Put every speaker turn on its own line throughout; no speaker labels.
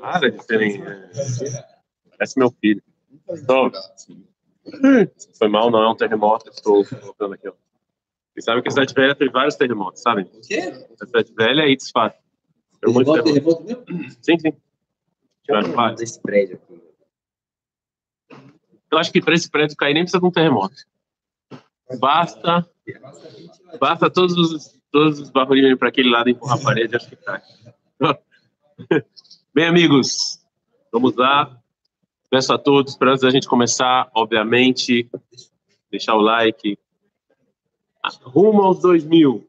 Para de serem. Parece meu filho. Então, foi mal, não é um terremoto. Estou colocando aqui. Ó. E sabe que a cidade velha teve vários terremotos, sabem?
O quê?
A cidade velha é Itzfat. Tem
Terremoto, mesmo?
Sim, sim.
Deixa eu desse prédio aqui.
Eu acho que para esse prédio cair nem precisa de um terremoto. Basta, basta todos os, todos os barulhinhos para aquele lado empurrar a parede, acho que cai. Bem, amigos, vamos lá. Peço a todos, para antes da gente começar, obviamente, deixar o like. Rumo aos 2 mil.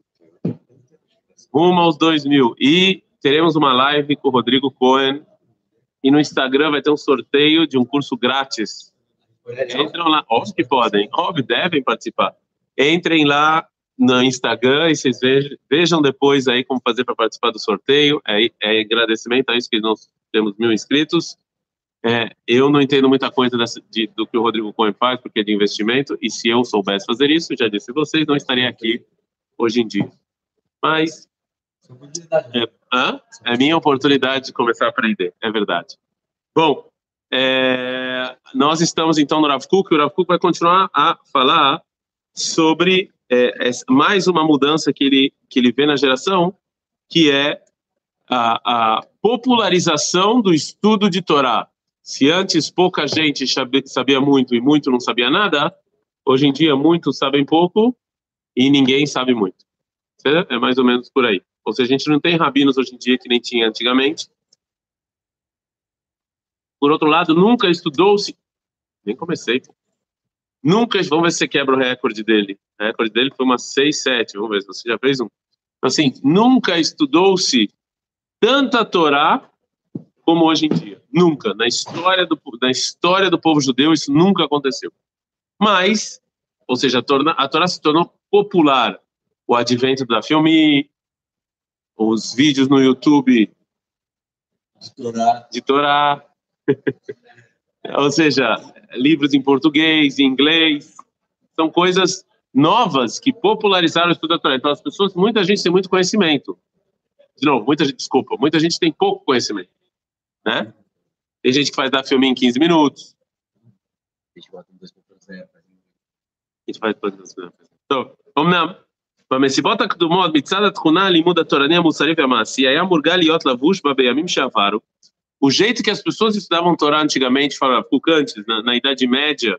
Rumo aos 2 mil. E teremos uma live com o Rodrigo Cohen. E no Instagram vai ter um sorteio de um curso grátis Entram lá, óbvio que podem, óbvio, devem participar. Entrem lá no Instagram e vocês vejam, depois aí como fazer para participar do sorteio. É, é agradecimento a isso que nós temos mil inscritos. É, eu não entendo muita coisa dessa, de, do que o Rodrigo Cohen faz, porque é de investimento, e se eu soubesse fazer isso, já disse vocês, não estaria aqui hoje em dia. Mas é, é minha oportunidade de começar a aprender, é verdade. Bom, é, nós estamos então no Rav Kuk, e o Rav Kuk vai continuar a falar sobre é, mais uma mudança que ele, que ele vê na geração, que é a, a popularização do estudo de Torá. Se antes pouca gente sabia muito e muito não sabia nada, hoje em dia muitos sabem pouco e ninguém sabe muito. É mais ou menos por aí. Ou seja, a gente não tem rabinos hoje em dia que nem tinha antigamente, por outro lado, nunca estudou-se. Nem comecei. Pô. Nunca. Vamos ver se você quebra o recorde dele. O recorde dele foi uma 6, 7. Vamos ver se você já fez um. Assim, nunca estudou-se tanta Torá como hoje em dia. Nunca. Na história do, na história do povo judeu, isso nunca aconteceu. Mas, ou seja, a, torna, a Torá se tornou popular. O advento da filme, os vídeos no YouTube
De Torá.
de Torá, ou seja, livros em português, em inglês, são coisas novas que popularizaram o estudo da Torá. Então, as pessoas, muita gente tem muito conhecimento. De novo, muita gente, desculpa, muita gente tem pouco conhecimento, né? Tem gente que faz dar filme em 15 minutos.
A gente bota um 2.0.
A gente faz todas as טוב, אמנם, במסיבות הקדומות מצד התכונה הלימוד התורני המוסרי והמעשי היה מורגל להיות לבוש בה בימים שעברו. O jeito que as pessoas estudavam Torá antigamente, fala, antes, na, na Idade Média,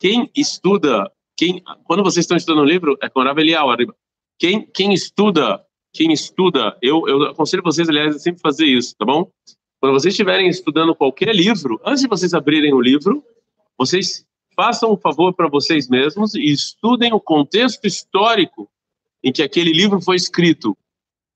quem estuda, quem, quando vocês estão estudando um livro, é com Rav Eliyahu arriba. Quem, quem estuda, quem estuda, eu, eu aconselho vocês, aliás, a sempre fazer isso, tá bom? Quando vocês estiverem estudando qualquer livro, antes de vocês abrirem o livro, vocês façam um favor para vocês mesmos e estudem o contexto histórico em que aquele livro foi escrito.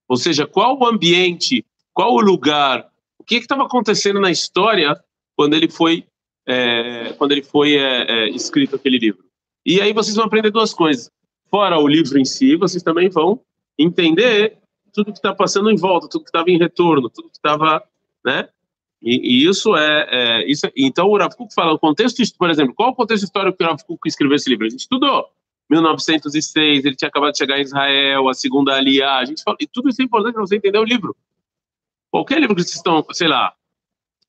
Ou seja, qual o ambiente, qual o lugar, o que estava acontecendo na história quando ele foi, é, quando ele foi é, é, escrito aquele livro. E aí vocês vão aprender duas coisas. Fora o livro em si, vocês também vão entender tudo que está passando em volta, tudo que estava em retorno, tudo que estava, né? E, e isso é, é, isso. Então o Rav Kuk fala o contexto, por exemplo, qual o contexto histórico que o Rav Kuk escreveu esse livro? A gente estudou. 1906, ele tinha acabado de chegar em Israel, a segunda aliá, a gente fala, e tudo isso é importante para você entender o livro. Qualquer livro que vocês estão, sei lá,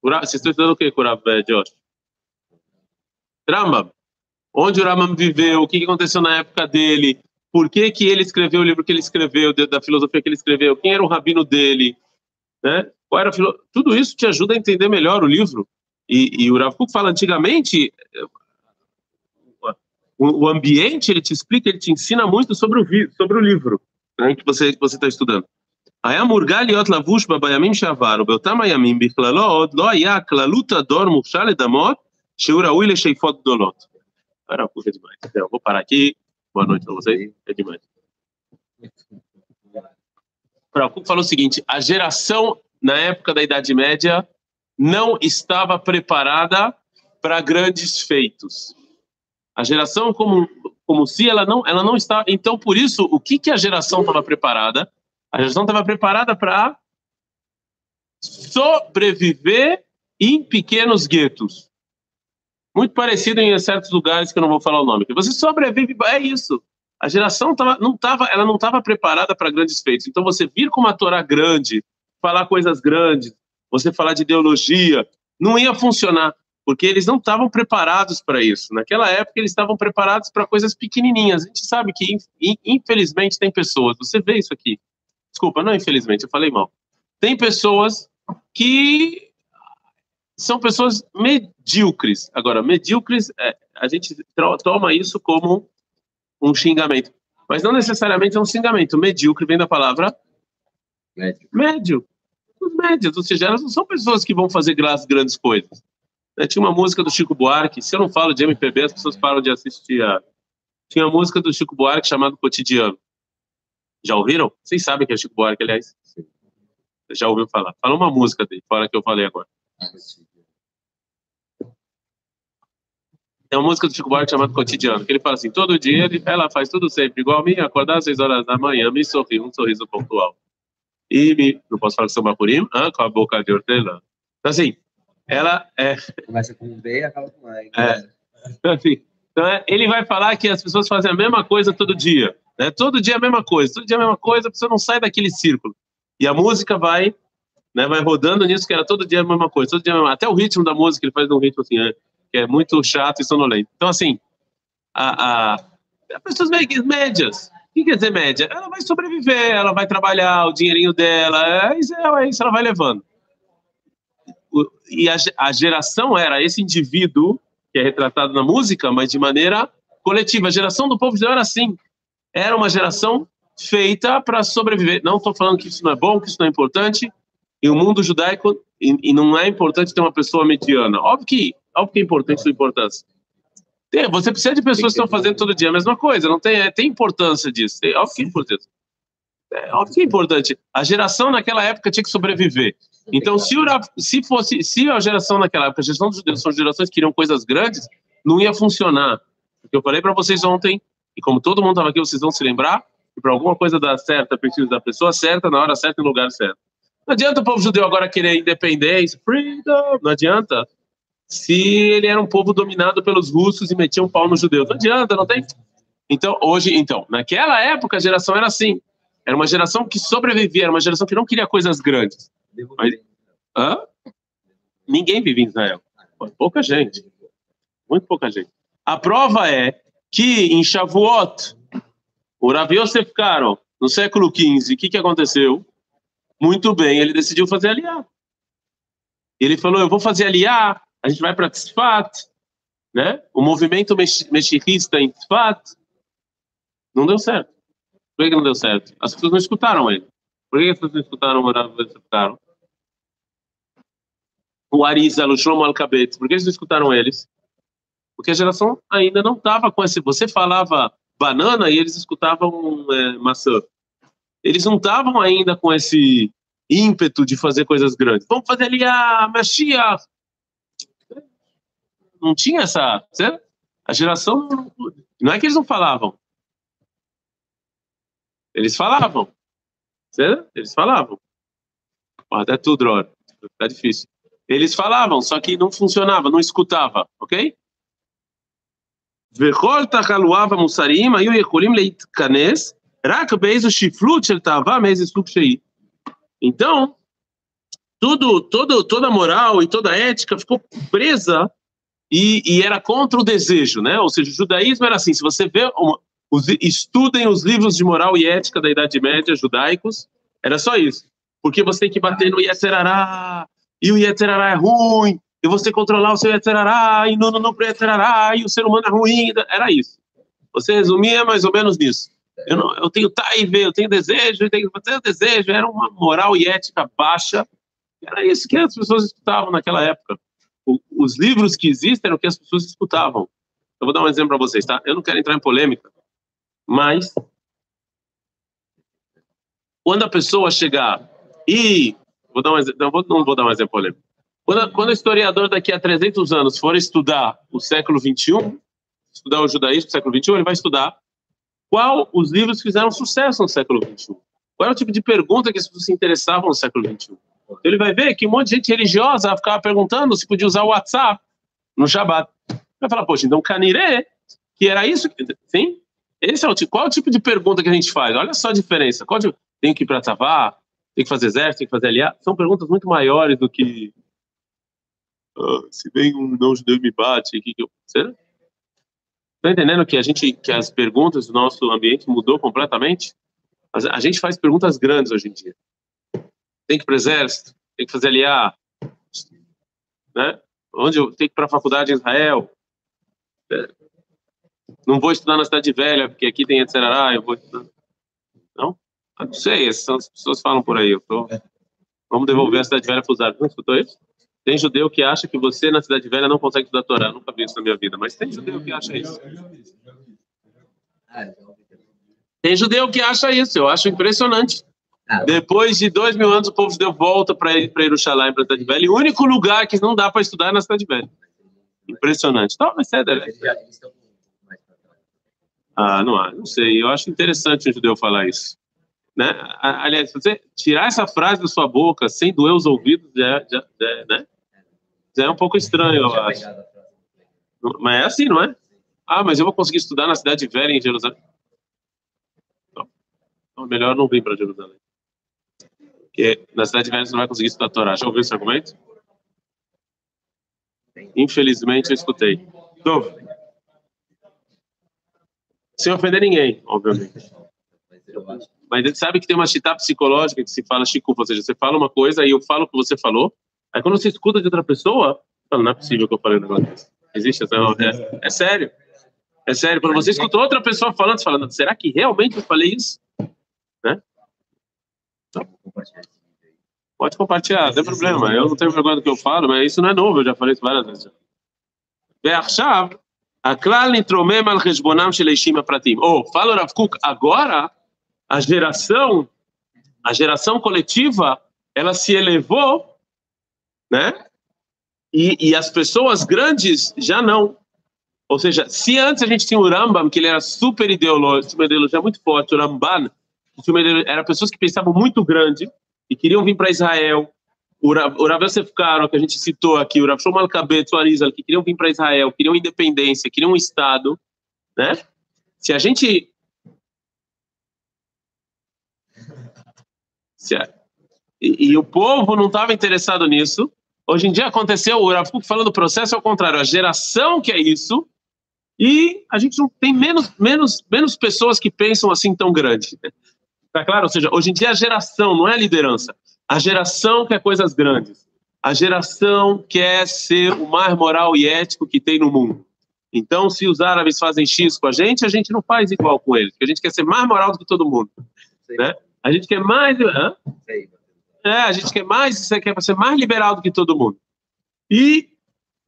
vocês estão estudando o que, Kurab, Josh? Rambam. Onde o Rambam viveu, o que aconteceu na época dele, por que, que ele escreveu o livro que ele escreveu, da filosofia que ele escreveu, quem era o rabino dele, né? Qual era filo... Tudo isso te ajuda a entender melhor o livro. E, e o Rav fala, antigamente, o, o, ambiente, ele te explica, ele te ensina muito sobre o, sobre o livro né, que você está estudando. היה מורגל להיות לבוש בה בימים שעברו, באותם הימים בכללו עוד לא היה כללות הדור מוכשר לדמות שהוא ראוי לשאיפות גדולות. Era pouco demais. Eu vou parar aqui. Boa noite para vocês. É demais. O falou o seguinte: a geração na época da Idade Média não estava preparada para grandes feitos. A geração como como se ela não ela não está. Então por isso o que que a geração estava preparada? A geração estava preparada para sobreviver em pequenos guetos. Muito parecido em certos lugares que eu não vou falar o nome. Você sobrevive, é isso. a geração tava, não tava, ela não estava preparada para grandes feitos. Então você vir com uma Torá grande, falar coisas grandes, você falar de ideologia, não ia funcionar, porque eles não estavam preparados para isso. Naquela época eles estavam preparados para coisas pequenininhas. A gente sabe que infelizmente tem pessoas, você vê isso aqui. Desculpa, não infelizmente, eu falei mal. Tem pessoas que são pessoas medíocres. Agora, medíocres, é, a gente toma isso como um xingamento. Mas não necessariamente é um xingamento. Medíocre vem da palavra
Médio.
médio. Os médios, ou seja, elas não são pessoas que vão fazer grandes coisas. Né? Tinha uma música do Chico Buarque, se eu não falo de MPB, as pessoas param de assistir a... Tinha uma música do Chico Buarque chamada Cotidiano. Já ouviram? Vocês sabem que é Chico Buarque, aliás. Sim. Já ouviu falar. Fala uma música dele, fora que eu falei agora. Tem uma música do Chico Buarque chamada Cotidiano, que ele fala assim, todo dia ele, ela faz tudo sempre igual a mim, acordar às seis horas da manhã, me sorri, um sorriso pontual. E me, não posso falar que sou Mapurim, ah, com a boca de hortelã. Então assim, ela é...
Começa com B e acaba com A.
É. Então, assim, então é, ele vai falar que as pessoas fazem a mesma coisa todo dia. Né? Todo dia a mesma coisa, todo dia a mesma coisa, a pessoa não sai daquele círculo. E a música vai né, vai rodando nisso, que era todo dia a mesma coisa, todo dia mesma... até o ritmo da música ele faz um ritmo assim, né, que é muito chato e sonolento. Então, assim, a, a, a pessoas médias, o que quer dizer média? Ela vai sobreviver, ela vai trabalhar, o dinheirinho dela, é isso, é isso ela vai levando. E a, a geração era esse indivíduo que é retratado na música, mas de maneira coletiva. A geração do povo de era assim. Era uma geração feita para sobreviver. Não estou falando que isso não é bom, que isso não é importante. E o mundo judaico, e, e, não é importante ter uma pessoa mediana. Óbvio que, óbvio que é importante sua importância. Tem, você precisa de pessoas que estão fazendo todo dia a mesma coisa. Não tem, é, tem importância disso. Tem, óbvio que é importante. É, óbvio que é importante. A geração naquela época tinha que sobreviver. Então, se, o, se fosse, se a geração naquela época, a geração dos judeus são gerações que queriam coisas grandes, não ia funcionar. Porque eu falei para vocês ontem, e como todo mundo estava aqui, vocês vão se lembrar, que para alguma coisa dar certo, precisa da pessoa certa, na hora certa, no lugar certo. Não adianta o povo judeu agora querer independência, freedom, não adianta. Se ele era um povo dominado pelos russos e metia um pau nos judeus, não adianta, não tem. Então, hoje, então, naquela época a geração era assim. Era uma geração que sobrevivia, era uma geração que não queria coisas grandes. Mas, hã? Ninguém vive em Israel. Pouca gente. Muito pouca gente. A prova é que em Shavuot, o Rav Yosef Karo, no século XV, o que, que aconteceu? Muito bem, ele decidiu fazer aliá. Ele falou, eu vou fazer aliá, a gente vai para Tzfat, né? O movimento mexicista em Tzfat não deu certo. Por que não deu certo? As pessoas não escutaram ele. Por que as pessoas não escutaram o Rav escutaram? O Arizal, o Shlomo Alcabet, por que eles não escutaram eles? Porque a geração ainda não estava com esse... Você falava banana e eles escutavam é, maçã eles não estavam ainda com esse ímpeto de fazer coisas grandes. Vamos fazer ali a Mashiach. Não tinha essa. Certo? A geração. Não é que eles não falavam. Eles falavam. Certo? Eles falavam. Até tudo, Dror. Tá difícil. Eles falavam, só que não funcionava, não escutava, ok? וכל תחלואיו המוסריים היו יכולים להתכנס רק באיזו שפלות של תאווה מאיזה סוג שהיא. Então, tudo, todo, toda a moral e toda a ética ficou presa e, e, era contra o desejo, né? Ou seja, o judaísmo era assim, se você vê, uma, os, estudem os livros de moral e ética da Idade Média judaicos, era só isso. Porque você tem que bater no Yetzerará, e o Yetzerará é ruim, e você controlar o seu Yetzerará, e não, não, Yetzerará, e o ser humano é ruim, era isso. Você resumia mais ou menos nisso. Eu, não, eu tenho taiva, eu tenho desejo, eu tenho, desejo. Era uma moral e ética baixa. Era isso que as pessoas escutavam naquela época. O, os livros que existem eram o que as pessoas escutavam. Eu vou dar um exemplo para vocês, tá? Eu não quero entrar em polêmica, mas quando a pessoa chegar e vou dar um não, vou, não vou dar um exemplo polêmico. Quando, quando o historiador daqui a 300 anos for estudar o século 21, estudar o judaísmo do século 21, ele vai estudar qual os livros fizeram sucesso no século XXI. Qual era o tipo de pergunta que as pessoas se interessavam no século XXI. Então ele vai ver que um monte de gente religiosa ficava perguntando se podia usar o WhatsApp no Shabbat. Vai falar, poxa, então Caniré, que era isso, sim, Esse é o tipo, qual é o tipo de pergunta que a gente faz? Olha só a diferença. Qual tipo, tem que ir para Tzavá? Tem que fazer exército? Tem que fazer aliado? São perguntas muito maiores do que ah, se vem um não judeu me bate, que que eu... Será? Tá entendendo que a gente, que as perguntas do nosso ambiente mudou completamente? A gente faz perguntas grandes hoje em dia. Tem que ir para o exército? Tem que fazer aliar? Né? Onde eu tenho que ir para a faculdade em Israel? É. Não vou estudar na cidade velha, porque aqui tem etc. Eu vou estudar. Não? Ah, não sei, essas pessoas falam por aí. Eu tô... Vamos devolver a cidade velha para os árabes. Não escutou isso? Tem judeu que acha que você na cidade velha não consegue estudar Torá. Nunca vi isso na minha vida, mas tem judeu que acha isso. Tem judeu que acha isso. Eu acho impressionante. Ah. Depois de dois mil anos, o povo judeu volta para Jerusalém, para a cidade velha. E o único lugar que não dá para estudar é na cidade velha. Impressionante. Talvez então, seja. Né? Ah, não, não sei. Eu acho interessante o judeu falar isso. Né? Aliás, você tirar essa frase da sua boca sem doer os ouvidos, já, já, já né? É um pouco estranho, eu acho. Mas é assim, não é? Ah, mas eu vou conseguir estudar na cidade velha em Jerusalém. Então, melhor não vir para Jerusalém. Porque na cidade velha você não vai conseguir estudar a Torá. Já ouviu esse argumento? Infelizmente, eu escutei. Então, sem ofender ninguém, obviamente. Mas ele sabe que tem uma chita psicológica que se fala chico, ou seja, você fala uma coisa e eu falo o que você falou, aí quando você escuta de outra pessoa, fala, não é possível que eu falei um negócio desse. Existe essa... É, é sério. É sério. Quando você escuta outra pessoa falando, você fala, será que realmente eu falei isso? Né? Pode compartilhar, não tem problema. Eu não tenho vergonha do que eu falo, mas isso não é novo, eu já falei isso várias vezes. ועכשיו, הכלל נתרומם על חשבונם של האישים הפרטיים. או, fala o Rav Kuk, agora a geração, a geração coletiva, ela se elevou, né? E, e as pessoas grandes já não. Ou seja, se antes a gente tinha o Rambam, que ele era super ideológico, uma ideologia muito forte, o Ramban, era pessoas que pensavam muito grande e queriam vir para Israel. O Rav, Yosef que a gente citou aqui, o Rav Shlomo Kabetz, o Arizal, que queriam vir para Israel, queriam independência, queriam um Estado, né? Se a gente E, e o povo não estava interessado nisso. Hoje em dia aconteceu, o Rav falando do processo ao contrário, a geração que é isso, e a gente não tem menos, menos, menos pessoas que pensam assim tão grande. Tá claro? Ou seja, hoje em dia a geração, não é a liderança, a geração quer coisas grandes. A geração quer ser o mais moral e ético que tem no mundo. Então, se os árabes fazem X com a gente, a gente não faz igual com eles, porque a gente quer ser mais moral do que todo mundo. Né? A gente quer mais. Hã? É, a gente quer mais, você quer ser mais liberal do que todo mundo. E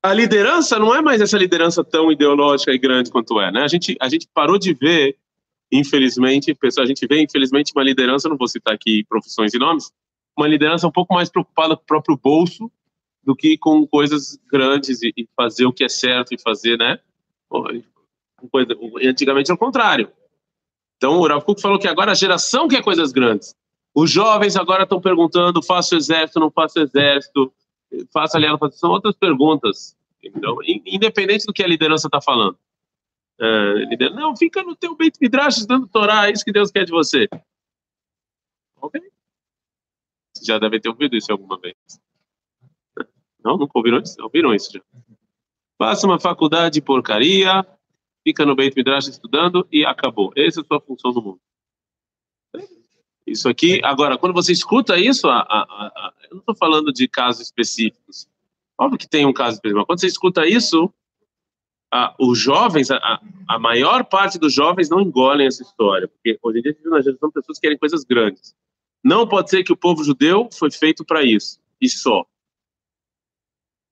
a liderança não é mais essa liderança tão ideológica e grande quanto é, né? A gente, a gente parou de ver, infelizmente, pessoal, a gente vê, infelizmente, uma liderança, não vou citar aqui profissões e nomes, uma liderança um pouco mais preocupada com o próprio bolso do que com coisas grandes e, e fazer o que é certo e fazer, né? Antigamente é o contrário. Então, o Rav Kuk falou que agora a geração quer coisas grandes. Os jovens agora estão perguntando: faço exército, não faço exército, faço aliado, faço... são outras perguntas. Então, independente do que a liderança está falando. É, não, fica no teu Beit Midrash dando Torá, é isso que Deus quer de você. Ok. Já deve ter ouvido isso alguma vez. Não, nunca ouviram isso? Ouviram isso já. Faça uma faculdade de porcaria, fica no Beit Midrash estudando e acabou. Essa é a sua função no mundo. Isso aqui, agora, quando você escuta isso, a, a, a, eu não estou falando de casos específicos. Óbvio que tem um caso específico, mas quando você escuta isso, os jovens, a, maior parte dos jovens não engolem essa história, porque hoje em dia na geração pessoas que querem coisas grandes. Não pode ser que o povo judeu foi feito para isso, e só.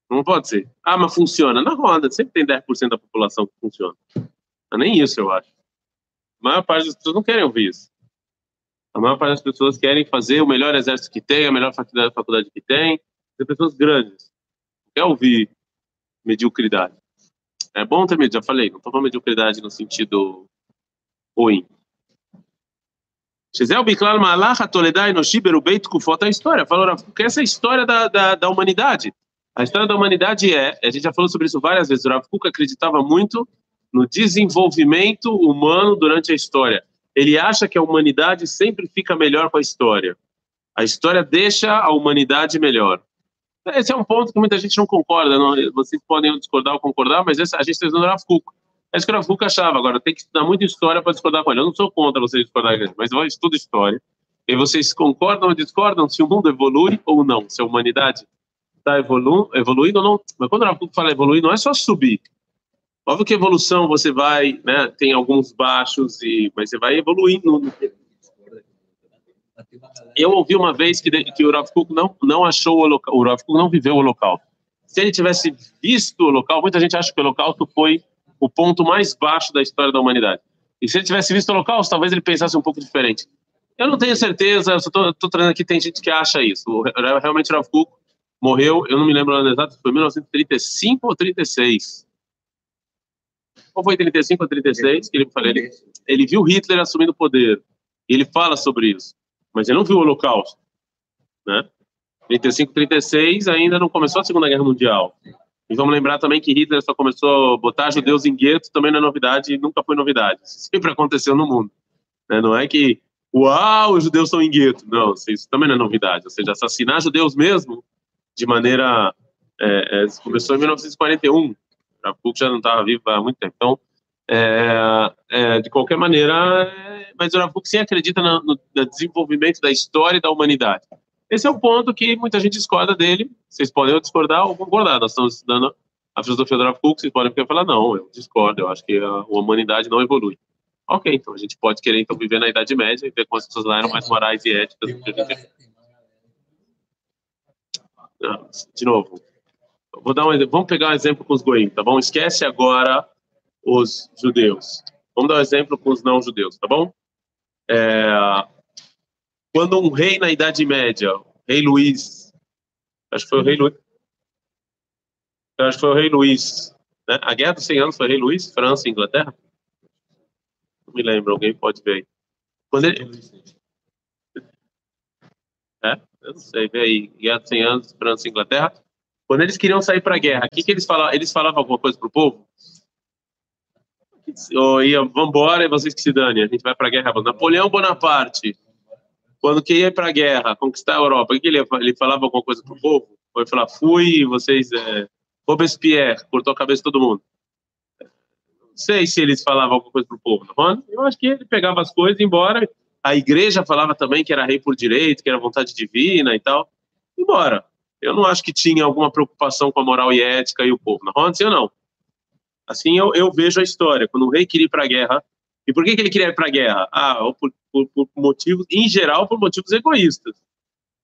Não pode ser. Ah, mas funciona. Na roda, sempre tem 10% da população que funciona. Não é nem isso, eu acho. A maior parte das pessoas não querem ouvir isso. A maior parte das pessoas querem fazer o melhor exército que tem, a melhor faculdade, que tem. Tem pessoas grandes. Não quer ouvir mediocridade. É bom ter medo, já falei. Não estou falando mediocridade no sentido ruim. Shezel Biklar Malach Atoledai no Shiberu Beit Kufot a história. Falou que essa é a história da, da, da humanidade. A história da humanidade é, a gente já falou sobre isso várias vezes, o Rav Kuk acreditava muito no desenvolvimento humano durante a história. Ele acha que a humanidade sempre fica melhor com a história. A história deixa a humanidade melhor. Esse é um ponto que muita gente não concorda. Não, vocês podem discordar ou concordar, mas esse, a gente está usando Rav Kuk. É isso que o Rav achava. Agora, tem que estudar muita história para discordar com ele. Eu não sou contra vocês discordarem, mas eu estudo história. E vocês concordam ou discordam se o mundo evolui ou não, se a humanidade está evolu evoluindo ou não. Mas quando o Rav fala evoluir, não é só subir. Óbvio que evolução você vai, né, tem alguns baixos, e, mas você vai evoluindo. Eu ouvi uma vez que, que o Rav Kuk não, não achou o local, o Rav Kuk não viveu o local. Se ele tivesse visto o local, muita gente acha que o holocausto foi o ponto mais baixo da história da humanidade. E se ele tivesse visto o holocausto, talvez ele pensasse um pouco diferente. Eu não tenho certeza, eu estou trazendo aqui, tem gente que acha isso. Realmente o Rav Kuk morreu, eu não me lembro exato, foi 1935 ou 36. Ou foi 35 ou 36 que ele falou? Ele, ele viu Hitler assumindo o poder. Ele fala sobre isso. Mas ele não viu o Holocausto. Né? 35, 36 ainda não começou a Segunda Guerra Mundial. E vamos lembrar também que Hitler só começou a botar judeus em gueto, também não é novidade, nunca foi novidade. Isso sempre aconteceu no mundo. Né? Não é que, uau, os judeus estão em gueto. Não, isso também não é novidade. Ou seja, assassinar judeus mesmo, de maneira. É, é, começou em 1941. Rav já não estava vivo há muito tempo. Então, é, é, de qualquer maneira, é, mas o Rav sim acredita no, no, no, desenvolvimento da história e da humanidade. Esse é o ponto que muita gente discorda dele. Vocês podem discordar ou concordar. Nós estamos estudando a filosofia do Rav vocês podem falar, não, eu discordo, eu acho que a, a humanidade não evolui. Ok, então a gente pode querer então viver na Idade Média e ver como as pessoas lá eram mais morais e éticas do que a gente de novo, vou dar um. Vamos pegar um exemplo com os goim, tá bom? Esquece agora os judeus. Vamos dar um exemplo com os não judeus, tá bom? É, quando um rei na Idade Média, rei Luís, acho que foi o rei Luís, acho que foi o rei Luís, né? A Guerra dos 100 Anos foi rei Luís, França e Inglaterra? Não me lembro, alguém pode ver aí. Quando ele... É? Eu não sei, vê aí, Guerra dos 100 Anos, França e Inglaterra. Quando eles queriam sair para a guerra, o que, que eles falavam? Eles falavam alguma coisa para o povo? Ou ia, vambora e vocês que se dane, a gente vai para a guerra. Napoleão Bonaparte, quando que ia para a guerra, conquistar a Europa, o que ele, ele falava alguma coisa para o povo? Ou ele falava, fui, vocês, é, Robespierre, cortou a cabeça de todo mundo. Não sei se eles falavam alguma coisa para o povo, não? Eu acho que ele pegava as coisas e ia embora. A igreja falava também que era rei por direito, que era vontade divina e tal. Embora eu não acho que tinha alguma preocupação com a moral e ética e o povo. Não aconteceu, não. Assim eu, eu vejo a história. Quando o rei queria ir para a guerra, e por que, que ele queria ir para a guerra? Ah, por, por, por, motivos, em geral, por motivos egoístas.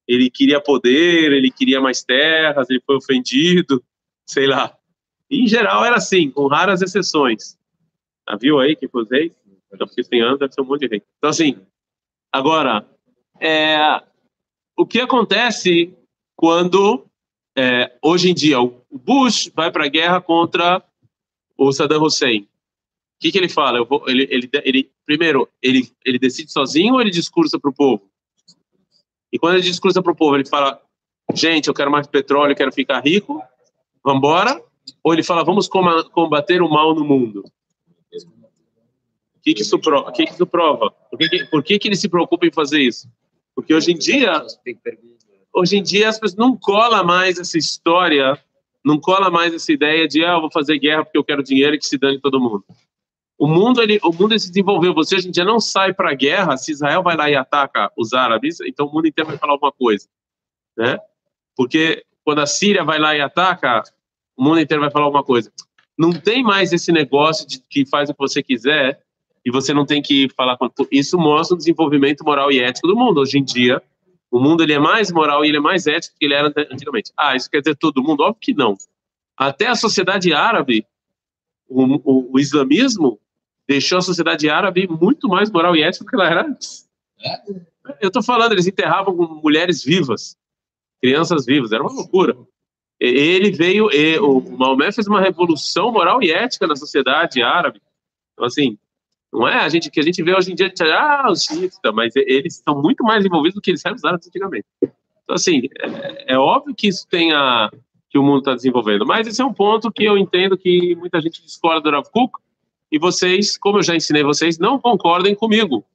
Ele queria poder, ele queria mais terras, ele foi ofendido, sei lá. Em geral era assim, com raras exceções. Ah, viu aí que foi os? Então, porque tem anos, deve ser um monte de rei. Então, assim, agora, é, o que acontece quando, é, hoje em dia, o Bush vai para a guerra contra o Saddam Hussein. O que, que ele fala? Vou, ele, ele, ele, primeiro, ele, ele decide sozinho ou ele discursa para o povo? E quando ele discursa para o povo, ele fala: gente, eu quero mais petróleo, eu quero ficar rico, vamos embora? Ou ele fala: vamos combater o mal no mundo? O que, que, isso, prova? que, que isso prova? Por, que, por que, que ele se preocupa em fazer isso? Porque hoje em dia hoje em dia as pessoas não cola mais essa história, não cola mais essa ideia de ah, eu vou fazer guerra porque eu quero dinheiro e que se dane todo mundo. O mundo ele, o mundo ele se desenvolveu. Você hoje em dia não sai para a guerra se Israel vai lá e ataca os árabes, então o mundo inteiro vai falar alguma coisa, né? Porque quando a Síria vai lá e ataca, o mundo inteiro vai falar alguma coisa. Não tem mais esse negócio de que faz o que você quiser e você não tem que falar. Isso mostra o desenvolvimento moral e ético do mundo. Hoje em dia, o mundo ele é mais moral e ele é mais ético do que ele era antigamente. Ah, isso quer dizer todo mundo? Óbvio que não. Até a sociedade árabe, o, o, o islamismo deixou a sociedade árabe muito mais moral e ética do que ela era antes. É? Eu estou falando, eles enterravam mulheres vivas, crianças vivas, era uma loucura. Ele veio, o Maomé fez uma revolução moral e ética na sociedade árabe. Então, assim, não é? A gente, que a gente vê hoje em dia, ah, os xiitas, mas eles estão muito mais envolvidos do que eles eram antigamente. Então, assim, é, é, óbvio que isso tem a, que o mundo está desenvolvendo, mas esse é um ponto que eu entendo que muita gente discorda do Rav Kuk, e vocês, como eu já ensinei vocês, não concordem comigo.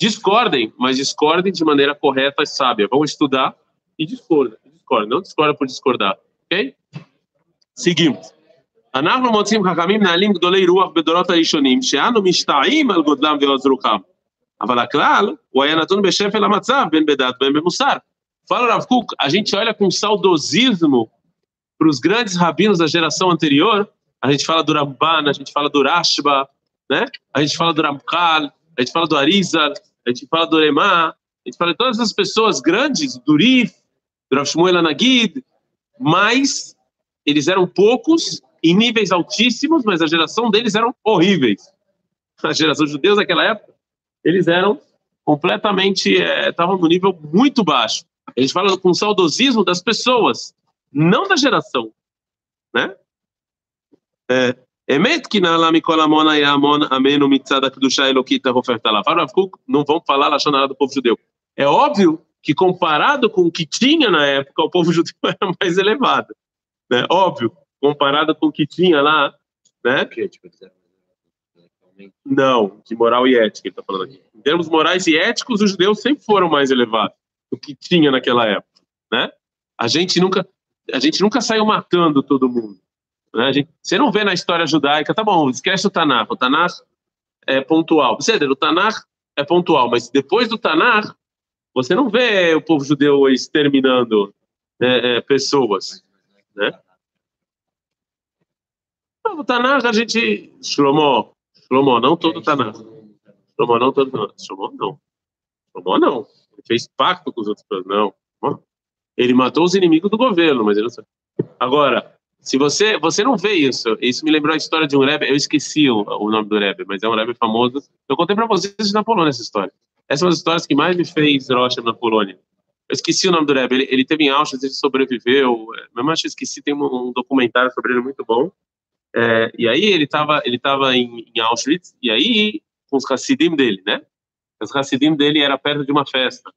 Discordem, mas discordem de maneira correta e sábia. Vão estudar e discordem. Discordem, não discordem por discordar, ok? Seguimos. אנחנו מוצאים חכמים מנהלים גדולי רוח בדורות הראשונים, שאנו משתאים על גודלם ועוז רוחם. אבל הכלל, הוא היה נתון בשפל המצב, בין בדת בין במוסר. Fala Rav Kuk, a gente olha com saudosismo para os grandes rabinos da geração anterior, a gente fala do Ramban, a gente fala do Rashba, né? a gente fala do Ramkal, a gente fala do Arizal, a gente fala do Remá, a gente fala de todas essas pessoas grandes, do Rif, do Rav Shmuel Anagid, mas eles eram poucos, em níveis altíssimos, mas a geração deles eram horríveis. A geração de judeus naquela época, eles eram completamente, eh, estavam é, no nível muito baixo. A gente fala com saudosismo das pessoas, não da geração, né? É, Emet que na lamicolamona e amon ameno mitzada kedusha elokita rofertala. Não vão falar lachonará do povo judeu. É óbvio que comparado com o que tinha na época, o povo judeu era mais elevado. Né? Óbvio comparado com o que tinha lá, né? Não, de moral e ética, ele está falando aqui. Em termos morais e éticos, os judeus sempre foram mais elevados do que tinha naquela época, né? A gente nunca, a gente nunca saiu matando todo mundo. Né? Gente, você não vê na história judaica, tá bom, esquece o Tanakh, o Tanakh é pontual. O Tanakh é pontual, mas depois do Tanakh, você não vê o povo judeu exterminando é, é, pessoas, né? O Tanakh a gente. Shlomo, Shlomo, não todo Tanakh. Shlomo, não todo. Não. Shlomo, não. Shlomo, não. Ele fez pacto com os outros. Não. Ele matou os inimigos do governo, mas ele não sabe. Agora, se você. Você não vê isso. Isso me lembrou a história de um Rebbe. Eu esqueci o, o nome do Rebbe, mas é um Rebbe famoso. Eu contei para vocês na Polônia essa história. Essa é uma das histórias que mais me fez rocha na Polônia. Eu esqueci o nome do Rebbe. Ele, ele teve em Auschwitz, ele sobreviveu. Mesmo acho que esqueci, tem um, um documentário sobre ele muito bom. É, e aí ele estava ele tava em, em, Auschwitz, e aí com os Hassidim dele, né? Os Hassidim dele era perto de uma festa.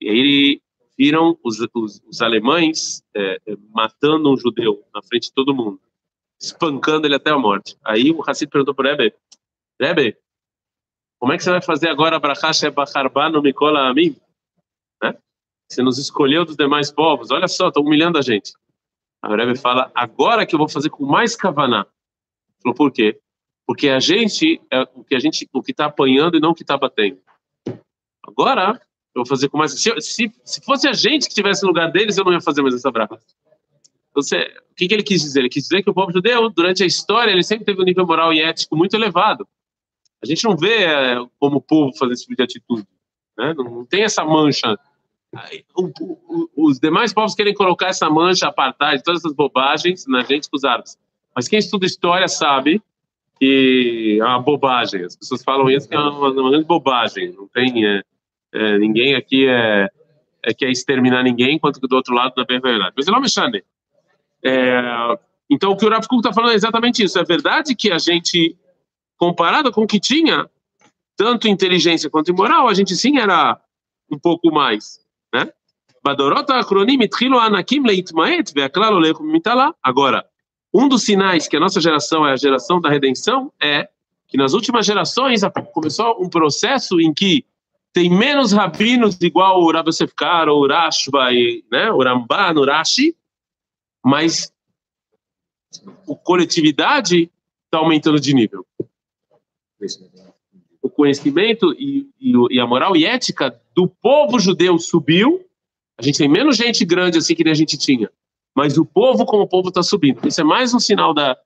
E aí viram os, os, os alemães é, é, matando um judeu na frente de todo mundo, espancando ele até a morte. Aí o Hassid perguntou para o Rebbe, Rebbe, como é que você vai fazer agora Brachá Shebacharba no Mikola Amim? Né? Você nos escolheu dos demais povos, olha só, estão humilhando a gente. A Rebbe fala, agora que eu vou fazer com mais kavaná. Falou, por quê? Porque a gente é o que a gente, o que está apanhando e não o que está batendo. Agora, eu vou fazer com mais. Se, se, se, fosse a gente que estivesse no lugar deles, eu não ia fazer mais essa brava. Então, o que, que ele quis dizer? Ele quis dizer que o povo judeu, durante a história, ele sempre teve um nível moral e ético muito elevado. A gente não vê é, como povo fazer esse tipo de atitude. Né? Não, não tem essa mancha os demais povos querem colocar essa mancha apartheid, todas essas bobagens na gente com os árabes. Mas quem estuda história sabe que é uma bobagem. As pessoas falam isso que é uma, uma grande bobagem. Não tem é, é, ninguém aqui é, é quer exterminar ninguém, enquanto que do outro lado não é verdade. Mas não me chame. É, então o que o Rav está falando é exatamente isso. É verdade que a gente, comparado com o que tinha, tanto inteligência quanto moral, a gente sim era um pouco mais. Né? Agora, um dos sinais que a nossa geração é a geração da redenção é que nas últimas gerações começou um processo em que tem menos rabinos igual o Rabi Yosef Karo, o Rashba, né, o Ramban, o Rashi, mas a coletividade está aumentando de nível. O conhecimento e, e, e a moral e ética do povo judeu subiu, a gente tem menos gente grande assim que nem a gente tinha, mas o povo como o povo está subindo. Isso é mais um sinal da,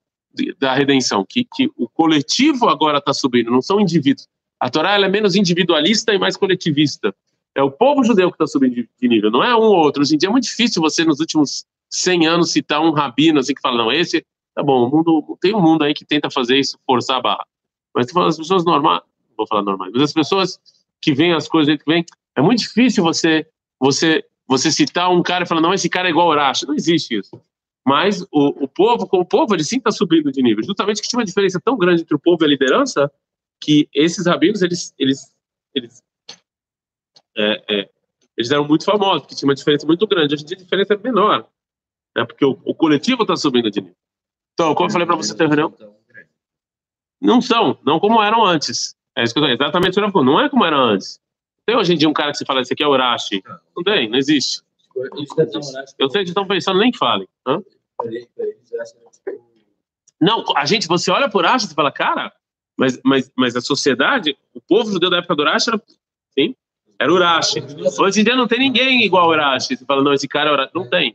da redenção, que, que o coletivo agora está subindo, não são indivíduos. A Torá é menos individualista e mais coletivista. É o povo judeu que está subindo de nível, não é um ou outro. Hoje em dia é muito difícil você, nos últimos 100 anos, citar um rabino assim que fala, não, esse, tá bom, o mundo, tem um mundo aí que tenta fazer isso, forçar a barra. Mas as pessoas normais, vou falar normais, mas as pessoas que veem as coisas que vem, é muito difícil você você você citar um cara e falar, não, esse cara é igual Urashi. Não existe isso. Mas o, o povo, como povo, ele sim está subindo de nível. Justamente que tinha uma diferença tão grande entre o povo e a liderança, que esses rabinos, eles, eles, eles, é, é, eles eram muito famosos, porque tinha uma diferença muito grande. Hoje em dia a diferença é menor, né, porque o, o coletivo está subindo de nível. Então, como eu falei para você, reunião? não são, não como eram antes. É isso que eu tô, exatamente isso que eu não é como era antes. Tem hoje em dia um cara que se fala, esse aqui é Urashi. Não tem, não existe. Eu sei que estão pensando, nem falem. Hã? Não, a gente, você olha por Urashi e fala, cara, mas, mas, mas a sociedade, o povo judeu da época do Urashi era, sim, era Urashi. Hoje em dia não tem ninguém igual Urashi. Você fala, não, esse cara é Urashi. Não tem.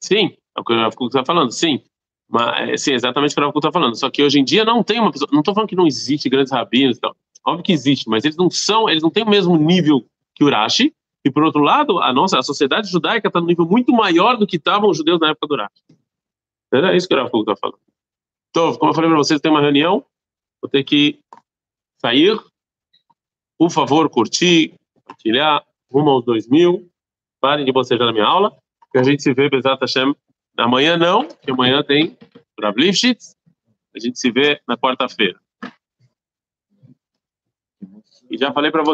Sim, é o que eu está falando, sim. Mas, sim, exatamente o que eu está falando. Só que hoje em dia não tem uma pessoa. Não estou falando que não existe grandes rabinos e tal. Óbvio que existe, mas eles não são, eles não têm o mesmo nível que Urashi. E por outro lado, a nossa a sociedade judaica está num nível muito maior do que estavam os judeus na época do Urashi. Era isso que o Rafa está falando. Então, como eu falei para vocês, tem uma reunião. Vou ter que sair. Por favor, curtir, compartilhar, rumo aos dois mil. Parem de bocejar na minha aula. Que a gente se vê, Bezat Hashem, amanhã não, que amanhã tem Rav Lifshitz. A gente se vê na quarta-feira. E já falei para vocês.